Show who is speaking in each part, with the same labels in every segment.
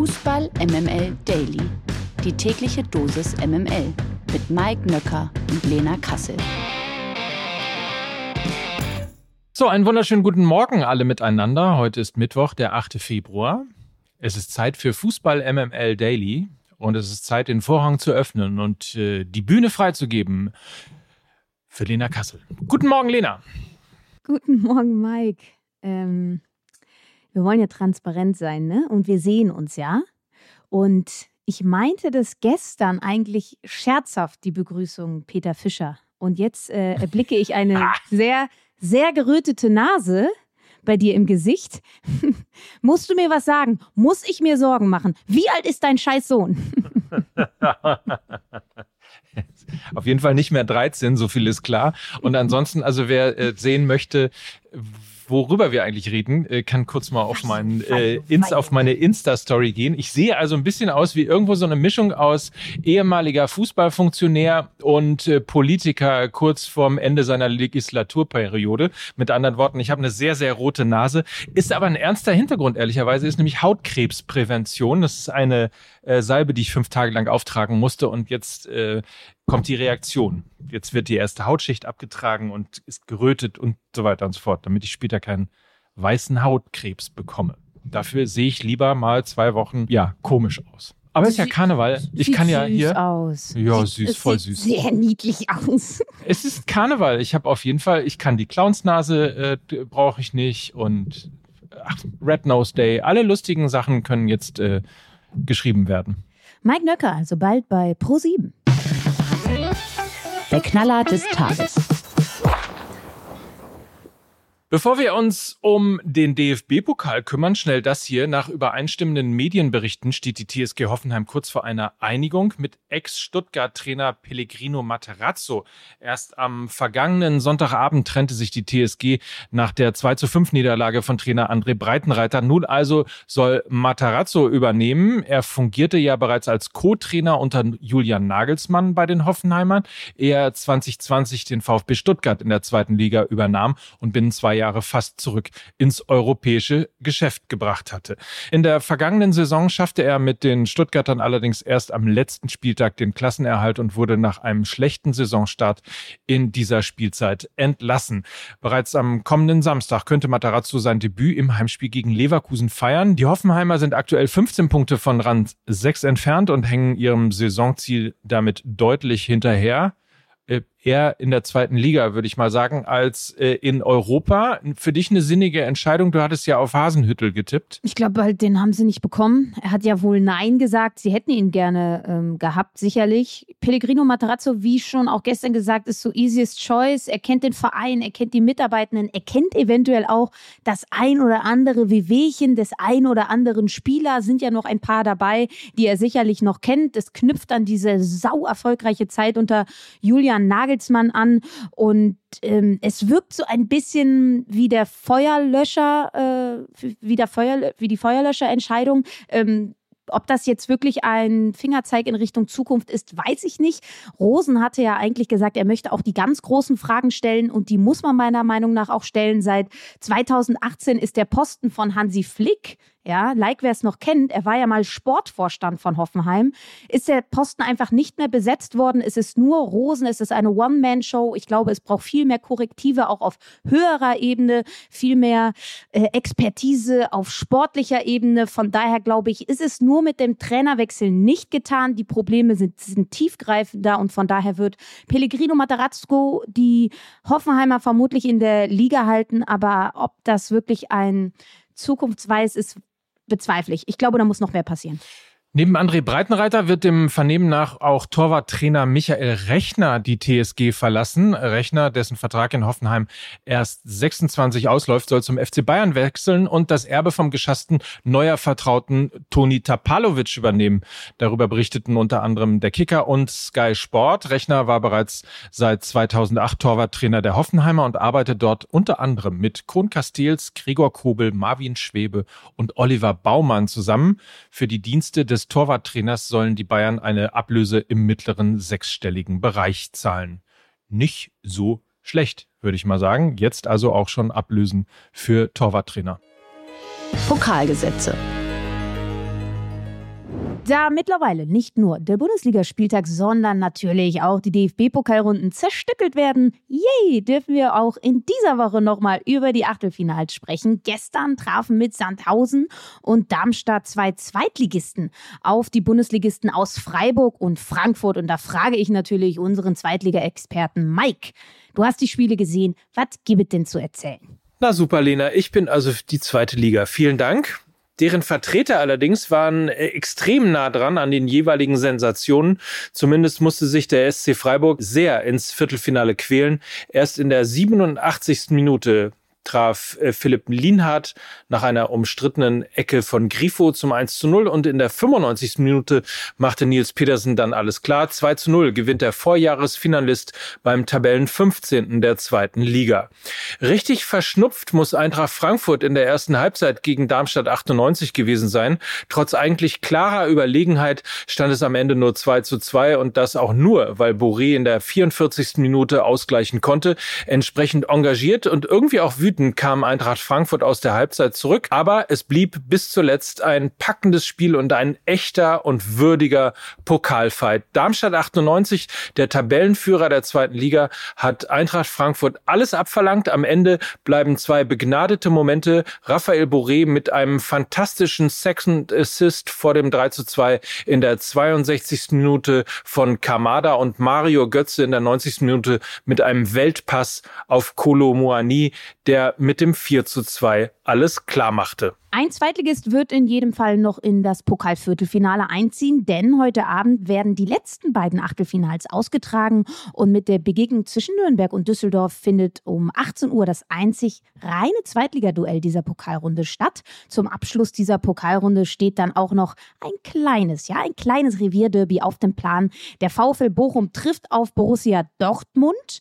Speaker 1: Fußball MML Daily. Die tägliche Dosis MML mit Mike Nöcker und Lena Kassel.
Speaker 2: So, einen wunderschönen guten Morgen alle miteinander. Heute ist Mittwoch, der 8. Februar. Es ist Zeit für Fußball MML Daily und es ist Zeit, den Vorhang zu öffnen und äh, die Bühne freizugeben für Lena Kassel. Guten Morgen, Lena.
Speaker 3: Guten Morgen, Mike. Ähm, wir wollen ja transparent sein, ne? Und wir sehen uns ja. Und ich meinte das gestern eigentlich scherzhaft, die Begrüßung Peter Fischer. Und jetzt äh, erblicke ich eine ah. sehr, sehr gerötete Nase bei dir im Gesicht. Musst du mir was sagen? Muss ich mir Sorgen machen? Wie alt ist dein scheiß Sohn?
Speaker 2: Auf jeden Fall nicht mehr 13, so viel ist klar. Und ansonsten, also wer äh, sehen möchte, worüber wir eigentlich reden, äh, kann kurz mal auf, meinen, äh, ins, auf meine Insta-Story gehen. Ich sehe also ein bisschen aus wie irgendwo so eine Mischung aus ehemaliger Fußballfunktionär und äh, Politiker kurz vorm Ende seiner Legislaturperiode. Mit anderen Worten, ich habe eine sehr, sehr rote Nase. Ist aber ein ernster Hintergrund, ehrlicherweise, ist nämlich Hautkrebsprävention. Das ist eine äh, Salbe, die ich fünf Tage lang auftragen musste und jetzt äh, kommt die Reaktion. Jetzt wird die erste Hautschicht abgetragen und ist gerötet und so weiter und so fort, damit ich später keinen weißen Hautkrebs bekomme. Dafür sehe ich lieber mal zwei Wochen, ja, komisch aus. Aber es ist ja Karneval. Ich
Speaker 3: sieht
Speaker 2: kann ja
Speaker 3: süß
Speaker 2: hier.
Speaker 3: aus.
Speaker 2: Ja,
Speaker 3: Sieht-
Speaker 2: süß, voll
Speaker 3: sieht
Speaker 2: süß.
Speaker 3: Sehr niedlich aus.
Speaker 2: Es ist Karneval. Ich habe auf jeden Fall, ich kann die Clownsnase, äh, brauche ich nicht und ach, Red Nose Day. Alle lustigen Sachen können jetzt äh, geschrieben werden.
Speaker 3: Mike Nöcker, also bald bei Pro7.
Speaker 1: Der Knaller des Tages.
Speaker 2: Bevor wir uns um den DFB-Pokal kümmern, schnell das hier. Nach übereinstimmenden Medienberichten steht die TSG Hoffenheim kurz vor einer Einigung mit Ex-Stuttgart-Trainer Pellegrino Materazzo. Erst am vergangenen Sonntagabend trennte sich die TSG nach der 2 zu 5 Niederlage von Trainer André Breitenreiter. Nun also soll Materazzo übernehmen. Er fungierte ja bereits als Co-Trainer unter Julian Nagelsmann bei den Hoffenheimern. Er 2020 den VfB Stuttgart in der zweiten Liga übernahm und binnen zwei Jahre fast zurück ins europäische Geschäft gebracht hatte. In der vergangenen Saison schaffte er mit den Stuttgartern allerdings erst am letzten Spieltag den Klassenerhalt und wurde nach einem schlechten Saisonstart in dieser Spielzeit entlassen. Bereits am kommenden Samstag könnte Matarazzo sein Debüt im Heimspiel gegen Leverkusen feiern. Die Hoffenheimer sind aktuell 15 Punkte von Rand 6 entfernt und hängen ihrem Saisonziel damit deutlich hinterher äh, eher in der zweiten Liga, würde ich mal sagen, als äh, in Europa. Für dich eine sinnige Entscheidung. Du hattest ja auf Hasenhüttel getippt.
Speaker 3: Ich glaube, halt, den haben sie nicht bekommen. Er hat ja wohl Nein gesagt. Sie hätten ihn gerne ähm, gehabt, sicherlich. Pellegrino Matarazzo, wie schon auch gestern gesagt, ist so easiest choice. Er kennt den Verein, er kennt die Mitarbeitenden, er kennt eventuell auch das ein oder andere Wehwehchen des ein oder anderen Spieler. Sind ja noch ein paar dabei, die er sicherlich noch kennt. Es knüpft an diese sau erfolgreiche Zeit unter Julian Nagelsmann an und ähm, es wirkt so ein bisschen wie der Feuerlöscher, äh, wie, der Feuer, wie die Feuerlöscherentscheidung. Ähm, ob das jetzt wirklich ein Fingerzeig in Richtung Zukunft ist, weiß ich nicht. Rosen hatte ja eigentlich gesagt, er möchte auch die ganz großen Fragen stellen und die muss man meiner Meinung nach auch stellen. Seit 2018 ist der Posten von Hansi Flick ja, like wer es noch kennt, er war ja mal Sportvorstand von Hoffenheim, ist der Posten einfach nicht mehr besetzt worden. Es ist nur Rosen, es ist eine One-Man-Show. Ich glaube, es braucht viel mehr Korrektive, auch auf höherer Ebene, viel mehr äh, Expertise auf sportlicher Ebene. Von daher glaube ich, ist es nur mit dem Trainerwechsel nicht getan. Die Probleme sind, sind tiefgreifender und von daher wird Pellegrino Matarazzo die Hoffenheimer vermutlich in der Liga halten. Aber ob das wirklich ein zukunftsweis ist, bezweifle ich. Ich glaube, da muss noch mehr passieren.
Speaker 2: Neben André Breitenreiter wird dem Vernehmen nach auch Torwarttrainer Michael Rechner die TSG verlassen. Rechner, dessen Vertrag in Hoffenheim erst 26 ausläuft, soll zum FC Bayern wechseln und das Erbe vom geschassten neuer Vertrauten Toni Tapalovic übernehmen. Darüber berichteten unter anderem der Kicker und Sky Sport. Rechner war bereits seit 2008 Torwarttrainer der Hoffenheimer und arbeitet dort unter anderem mit Kron Castells, Gregor Kobel, Marvin Schwebe und Oliver Baumann zusammen. Für die Dienste des Torwarttrainers sollen die Bayern eine Ablöse im mittleren sechsstelligen Bereich zahlen. Nicht so schlecht, würde ich mal sagen. Jetzt also auch schon Ablösen für Torwarttrainer.
Speaker 1: Pokalgesetze.
Speaker 3: Da mittlerweile nicht nur der Bundesligaspieltag, sondern natürlich auch die DFB-Pokalrunden zerstückelt werden, yay, dürfen wir auch in dieser Woche nochmal über die Achtelfinals sprechen. Gestern trafen mit Sandhausen und Darmstadt zwei Zweitligisten auf die Bundesligisten aus Freiburg und Frankfurt. Und da frage ich natürlich unseren Zweitliga-Experten Mike. Du hast die Spiele gesehen. Was gibt es denn zu erzählen?
Speaker 2: Na super, Lena. Ich bin also die zweite Liga. Vielen Dank. Deren Vertreter allerdings waren äh, extrem nah dran an den jeweiligen Sensationen. Zumindest musste sich der SC Freiburg sehr ins Viertelfinale quälen. Erst in der 87. Minute traf äh, Philipp Lienhardt nach einer umstrittenen Ecke von Grifo zum 1 zu 0 und in der 95. Minute machte Nils Petersen dann alles klar. 2 zu 0 gewinnt der Vorjahresfinalist beim Tabellen 15. der zweiten Liga. Richtig verschnupft muss Eintracht Frankfurt in der ersten Halbzeit gegen Darmstadt 98 gewesen sein. Trotz eigentlich klarer Überlegenheit stand es am Ende nur 2 zu 2 und das auch nur, weil Boré in der 44. Minute ausgleichen konnte. Entsprechend engagiert und irgendwie auch wütend wütend kam Eintracht Frankfurt aus der Halbzeit zurück, aber es blieb bis zuletzt ein packendes Spiel und ein echter und würdiger Pokalfight. Darmstadt 98, der Tabellenführer der zweiten Liga, hat Eintracht Frankfurt alles abverlangt. Am Ende bleiben zwei begnadete Momente. Raphael Boré mit einem fantastischen Second Assist vor dem 3 zu 2 in der 62. Minute von Kamada und Mario Götze in der 90. Minute mit einem Weltpass auf Kolo Muani, der der mit dem 4 zu 2 alles klar machte.
Speaker 3: Ein Zweitligist wird in jedem Fall noch in das Pokalviertelfinale einziehen, denn heute Abend werden die letzten beiden Achtelfinals ausgetragen und mit der Begegnung zwischen Nürnberg und Düsseldorf findet um 18 Uhr das einzig reine Zweitligaduell dieser Pokalrunde statt. Zum Abschluss dieser Pokalrunde steht dann auch noch ein kleines, ja, ein kleines Revierderby auf dem Plan. Der VfL Bochum trifft auf Borussia Dortmund.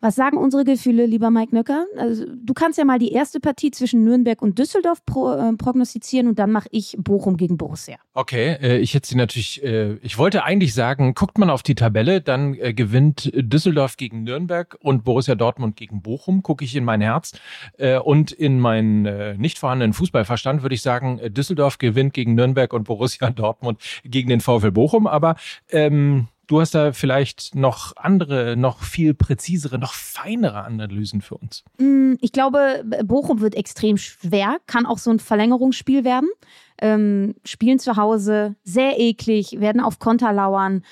Speaker 3: Was sagen unsere Gefühle, lieber Mike Nöcker? Also, du kannst ja mal die erste Partie zwischen Nürnberg und Düsseldorf pro, äh, prognostizieren und dann mache ich Bochum gegen Borussia.
Speaker 2: Okay, äh, ich hätte sie natürlich, äh, ich wollte eigentlich sagen, guckt man auf die Tabelle, dann äh, gewinnt Düsseldorf gegen Nürnberg und Borussia Dortmund gegen Bochum, gucke ich in mein Herz. Äh, und in meinen äh, nicht vorhandenen Fußballverstand würde ich sagen, Düsseldorf gewinnt gegen Nürnberg und Borussia Dortmund gegen den VfL Bochum. Aber ähm, Du hast da vielleicht noch andere, noch viel präzisere, noch feinere Analysen für uns.
Speaker 3: Mm, ich glaube, Bochum wird extrem schwer, kann auch so ein Verlängerungsspiel werden. Ähm, spielen zu Hause, sehr eklig, werden auf Konter lauern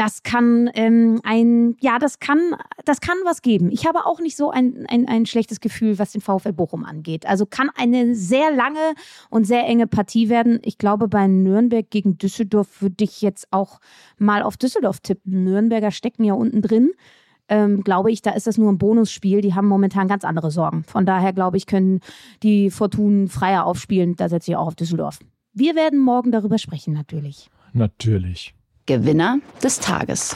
Speaker 3: das kann ähm, ein, ja, das kann, das kann was geben. Ich habe auch nicht so ein, ein, ein schlechtes Gefühl, was den VfL Bochum angeht. Also kann eine sehr lange und sehr enge Partie werden. Ich glaube, bei Nürnberg gegen Düsseldorf würde ich jetzt auch mal auf Düsseldorf tippen. Nürnberger stecken ja unten drin. Ähm, glaube ich, da ist das nur ein Bonusspiel. Die haben momentan ganz andere Sorgen. Von daher glaube ich, können die Fortunen freier aufspielen. Da setze ich auch auf Düsseldorf. Wir werden morgen darüber sprechen, natürlich.
Speaker 2: Natürlich.
Speaker 1: Gewinner des Tages.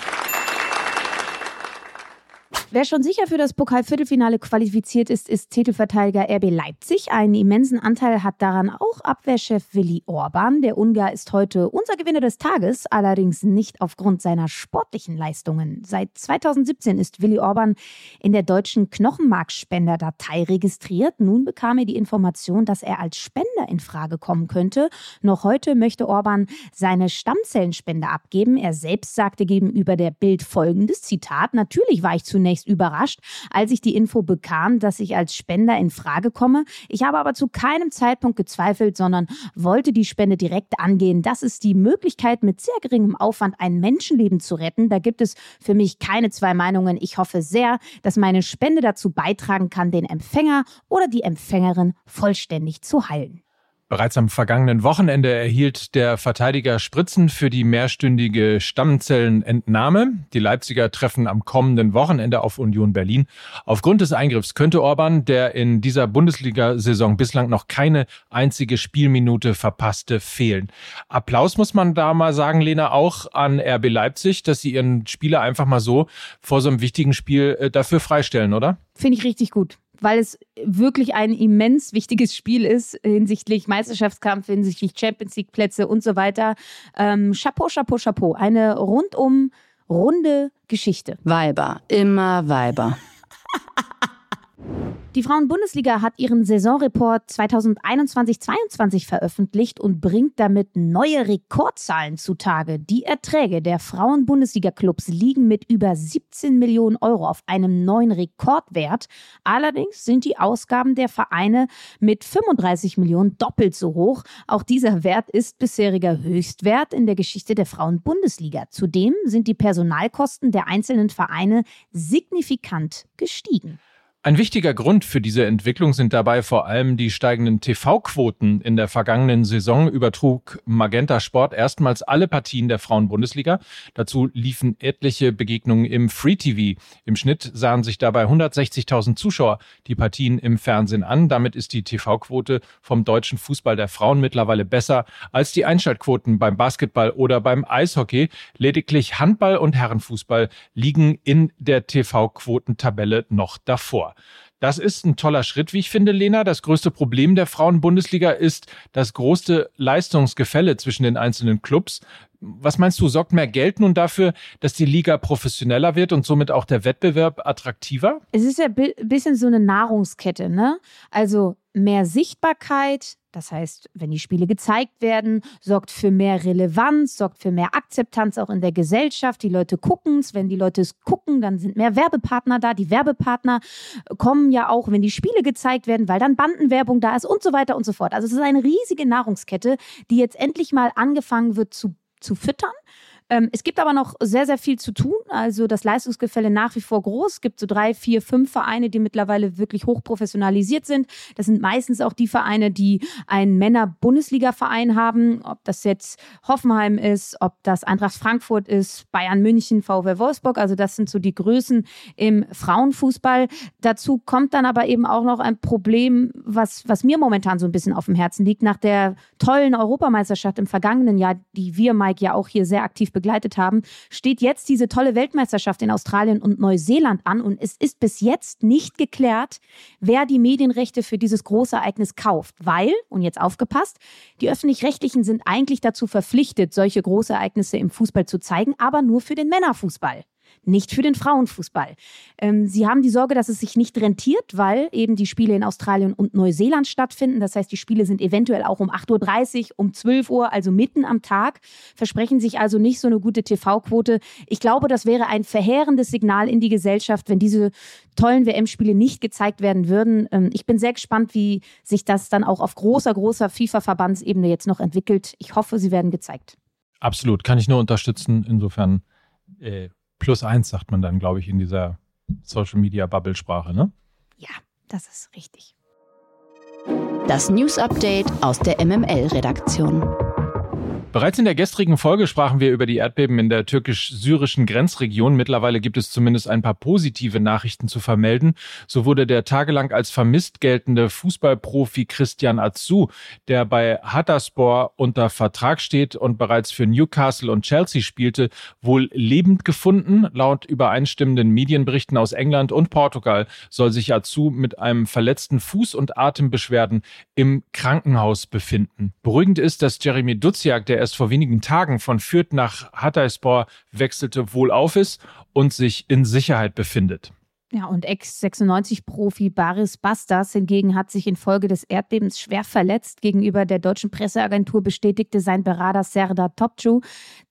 Speaker 3: Wer schon sicher für das Pokalviertelfinale qualifiziert ist, ist Titelverteidiger RB Leipzig. Einen immensen Anteil hat daran auch Abwehrchef Willi Orban. Der Ungar ist heute unser Gewinner des Tages, allerdings nicht aufgrund seiner sportlichen Leistungen. Seit 2017 ist Willi Orban in der deutschen Knochenmarkspenderdatei registriert. Nun bekam er die Information, dass er als Spender in Frage kommen könnte. Noch heute möchte Orban seine Stammzellenspende abgeben. Er selbst sagte gegenüber der Bild folgendes Zitat: Natürlich war ich zunächst zunächst überrascht, als ich die Info bekam, dass ich als Spender in Frage komme. Ich habe aber zu keinem Zeitpunkt gezweifelt, sondern wollte die Spende direkt angehen. Das ist die Möglichkeit, mit sehr geringem Aufwand ein Menschenleben zu retten. Da gibt es für mich keine zwei Meinungen. Ich hoffe sehr, dass meine Spende dazu beitragen kann, den Empfänger oder die Empfängerin vollständig zu heilen.
Speaker 2: Bereits am vergangenen Wochenende erhielt der Verteidiger Spritzen für die mehrstündige Stammzellenentnahme. Die Leipziger treffen am kommenden Wochenende auf Union Berlin. Aufgrund des Eingriffs könnte Orban, der in dieser Bundesliga-Saison bislang noch keine einzige Spielminute verpasste, fehlen. Applaus muss man da mal sagen, Lena, auch an RB Leipzig, dass sie ihren Spieler einfach mal so vor so einem wichtigen Spiel äh, dafür freistellen, oder?
Speaker 3: Finde ich richtig gut weil es wirklich ein immens wichtiges Spiel ist hinsichtlich Meisterschaftskampf, hinsichtlich Champions League Plätze und so weiter. Ähm, Chapeau, Chapeau, Chapeau. Eine rundum runde Geschichte.
Speaker 1: Weiber, immer Weiber.
Speaker 3: Die Frauen-Bundesliga hat ihren Saisonreport 2021-22 veröffentlicht und bringt damit neue Rekordzahlen zutage. Die Erträge der Frauen-Bundesliga-Clubs liegen mit über 17 Millionen Euro auf einem neuen Rekordwert. Allerdings sind die Ausgaben der Vereine mit 35 Millionen doppelt so hoch. Auch dieser Wert ist bisheriger Höchstwert in der Geschichte der Frauen-Bundesliga. Zudem sind die Personalkosten der einzelnen Vereine signifikant gestiegen.
Speaker 2: Ein wichtiger Grund für diese Entwicklung sind dabei vor allem die steigenden TV-Quoten. In der vergangenen Saison übertrug Magenta Sport erstmals alle Partien der Frauen-Bundesliga. Dazu liefen etliche Begegnungen im Free TV. Im Schnitt sahen sich dabei 160.000 Zuschauer die Partien im Fernsehen an. Damit ist die TV-Quote vom deutschen Fußball der Frauen mittlerweile besser als die Einschaltquoten beim Basketball oder beim Eishockey. Lediglich Handball und Herrenfußball liegen in der TV-Quotentabelle noch davor. Das ist ein toller Schritt, wie ich finde, Lena. Das größte Problem der Frauenbundesliga ist das große Leistungsgefälle zwischen den einzelnen Clubs. Was meinst du, sorgt mehr Geld nun dafür, dass die Liga professioneller wird und somit auch der Wettbewerb attraktiver?
Speaker 3: Es ist ja ein bisschen so eine Nahrungskette, ne? Also mehr Sichtbarkeit, das heißt, wenn die Spiele gezeigt werden, sorgt für mehr Relevanz, sorgt für mehr Akzeptanz auch in der Gesellschaft. Die Leute gucken es. Wenn die Leute es gucken, dann sind mehr Werbepartner da. Die Werbepartner kommen ja auch, wenn die Spiele gezeigt werden, weil dann Bandenwerbung da ist und so weiter und so fort. Also es ist eine riesige Nahrungskette, die jetzt endlich mal angefangen wird zu, zu füttern. Ähm, es gibt aber noch sehr, sehr viel zu tun. Also das Leistungsgefälle nach wie vor groß. Es gibt so drei, vier, fünf Vereine, die mittlerweile wirklich hochprofessionalisiert sind. Das sind meistens auch die Vereine, die einen Männer-Bundesliga-Verein haben. Ob das jetzt Hoffenheim ist, ob das Eintracht Frankfurt ist, Bayern München, VW Wolfsburg. Also das sind so die Größen im Frauenfußball. Dazu kommt dann aber eben auch noch ein Problem, was, was mir momentan so ein bisschen auf dem Herzen liegt. Nach der tollen Europameisterschaft im vergangenen Jahr, die wir, Mike, ja auch hier sehr aktiv begleitet haben, steht jetzt diese tolle Weltmeisterschaft in Australien und Neuseeland an. Und es ist bis jetzt nicht geklärt, wer die Medienrechte für dieses große Ereignis kauft, weil, und jetzt aufgepasst, die öffentlich-rechtlichen sind eigentlich dazu verpflichtet, solche Großereignisse im Fußball zu zeigen, aber nur für den Männerfußball nicht für den Frauenfußball. Ähm, sie haben die Sorge, dass es sich nicht rentiert, weil eben die Spiele in Australien und Neuseeland stattfinden. Das heißt, die Spiele sind eventuell auch um 8.30 Uhr, um 12 Uhr, also mitten am Tag, versprechen sich also nicht so eine gute TV-Quote. Ich glaube, das wäre ein verheerendes Signal in die Gesellschaft, wenn diese tollen WM-Spiele nicht gezeigt werden würden. Ähm, ich bin sehr gespannt, wie sich das dann auch auf großer, großer FIFA-Verbandsebene jetzt noch entwickelt. Ich hoffe, sie werden gezeigt.
Speaker 2: Absolut, kann ich nur unterstützen. Insofern äh, plus eins, sagt man dann, glaube ich, in dieser Social Media Bubble-Sprache, ne?
Speaker 3: Ja, das ist richtig.
Speaker 1: Das News Update aus der MML-Redaktion.
Speaker 2: Bereits in der gestrigen Folge sprachen wir über die Erdbeben in der türkisch-syrischen Grenzregion. Mittlerweile gibt es zumindest ein paar positive Nachrichten zu vermelden. So wurde der tagelang als vermisst geltende Fußballprofi Christian Atsu, der bei Hatterspor unter Vertrag steht und bereits für Newcastle und Chelsea spielte, wohl lebend gefunden. Laut übereinstimmenden Medienberichten aus England und Portugal soll sich Atsu mit einem verletzten Fuß und Atembeschwerden im Krankenhaus befinden. Beruhigend ist, dass Jeremy Duziak, der erst vor wenigen Tagen von Fürth nach Hatayspor wechselte, wohlauf ist und sich in Sicherheit befindet.
Speaker 3: Ja, und Ex-96-Profi Baris Bastas hingegen hat sich infolge des Erdbebens schwer verletzt. Gegenüber der deutschen Presseagentur bestätigte sein Berater Serdar Topçu,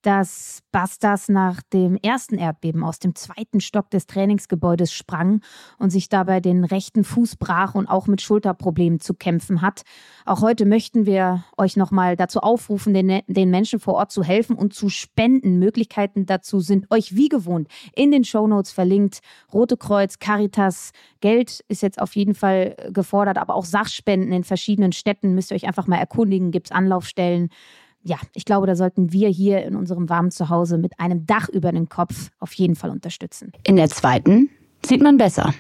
Speaker 3: dass Bastas nach dem ersten Erdbeben aus dem zweiten Stock des Trainingsgebäudes sprang und sich dabei den rechten Fuß brach und auch mit Schulterproblemen zu kämpfen hat. Auch heute möchten wir euch nochmal dazu aufrufen, den, den Menschen vor Ort zu helfen und zu spenden. Möglichkeiten dazu sind euch wie gewohnt in den Shownotes verlinkt. Rote Kreuz Kreuz, Caritas. Geld ist jetzt auf jeden Fall gefordert, aber auch Sachspenden in verschiedenen Städten müsst ihr euch einfach mal erkundigen. Gibt es Anlaufstellen? Ja, ich glaube, da sollten wir hier in unserem warmen Zuhause mit einem Dach über den Kopf auf jeden Fall unterstützen.
Speaker 1: In der zweiten sieht man besser.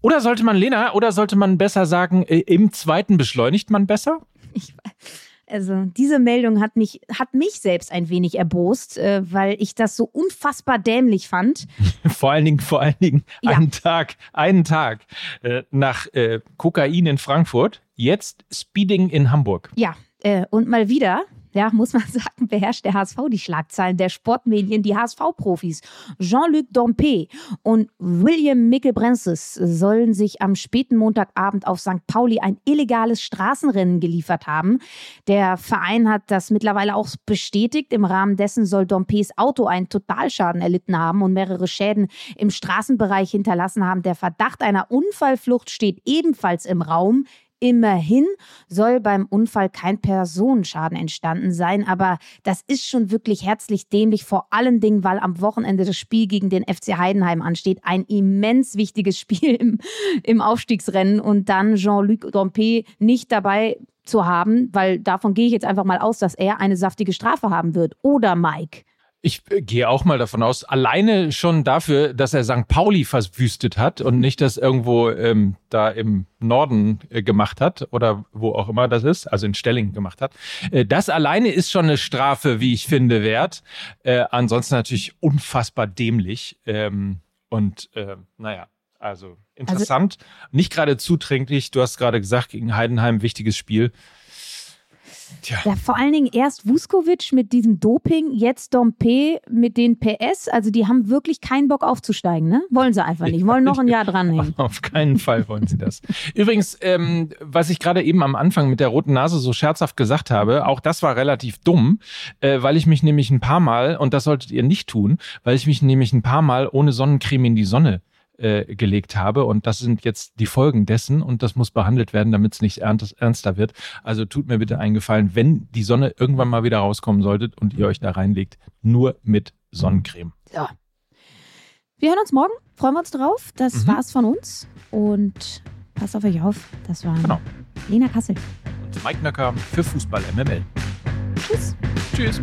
Speaker 2: Oder sollte man, Lena, oder sollte man besser sagen, äh, im zweiten beschleunigt man besser?
Speaker 3: Ich, also diese Meldung hat mich, hat mich selbst ein wenig erbost, äh, weil ich das so unfassbar dämlich fand.
Speaker 2: vor allen Dingen, vor allen Dingen ja. einen Tag, einen Tag äh, nach äh, Kokain in Frankfurt, jetzt Speeding in Hamburg.
Speaker 3: Ja, äh, und mal wieder ja, muss man sagen, beherrscht der HSV die Schlagzeilen der Sportmedien, die HSV-Profis. Jean-Luc Dompe und William Mickelbrenzes sollen sich am späten Montagabend auf St. Pauli ein illegales Straßenrennen geliefert haben. Der Verein hat das mittlerweile auch bestätigt. Im Rahmen dessen soll Dompes Auto einen Totalschaden erlitten haben und mehrere Schäden im Straßenbereich hinterlassen haben. Der Verdacht einer Unfallflucht steht ebenfalls im Raum. Immerhin soll beim Unfall kein Personenschaden entstanden sein, aber das ist schon wirklich herzlich dämlich, vor allen Dingen, weil am Wochenende das Spiel gegen den FC Heidenheim ansteht. Ein immens wichtiges Spiel im, im Aufstiegsrennen und dann Jean-Luc Dompe nicht dabei zu haben, weil davon gehe ich jetzt einfach mal aus, dass er eine saftige Strafe haben wird. Oder Mike?
Speaker 2: Ich äh, gehe auch mal davon aus, alleine schon dafür, dass er St. Pauli verwüstet hat und nicht das irgendwo ähm, da im Norden äh, gemacht hat oder wo auch immer das ist, also in Stellingen gemacht hat. Äh, das alleine ist schon eine Strafe, wie ich finde, wert. Äh, ansonsten natürlich unfassbar dämlich. Ähm, und äh, naja, also interessant. Also, nicht gerade zuträglich. Du hast gerade gesagt, gegen Heidenheim wichtiges Spiel.
Speaker 3: Tja. Ja, vor allen Dingen erst Vuskovic mit diesem Doping, jetzt Dompe mit den PS. Also die haben wirklich keinen Bock aufzusteigen, ne? Wollen sie einfach nicht. Wollen noch ein Jahr dranhängen.
Speaker 2: Auf keinen Fall wollen sie das. Übrigens, ähm, was ich gerade eben am Anfang mit der roten Nase so scherzhaft gesagt habe, auch das war relativ dumm, äh, weil ich mich nämlich ein paar Mal, und das solltet ihr nicht tun, weil ich mich nämlich ein paar Mal ohne Sonnencreme in die Sonne äh, gelegt habe. Und das sind jetzt die Folgen dessen und das muss behandelt werden, damit es nicht ernster wird. Also tut mir bitte einen Gefallen, wenn die Sonne irgendwann mal wieder rauskommen solltet und ihr euch da reinlegt, nur mit Sonnencreme.
Speaker 3: Ja. Wir hören uns morgen, freuen wir uns drauf. Das mhm. war's von uns und passt auf euch auf. Das war genau. Lena Kassel.
Speaker 2: Und Mike Nöcker für Fußball MML.
Speaker 3: Tschüss.
Speaker 2: Tschüss.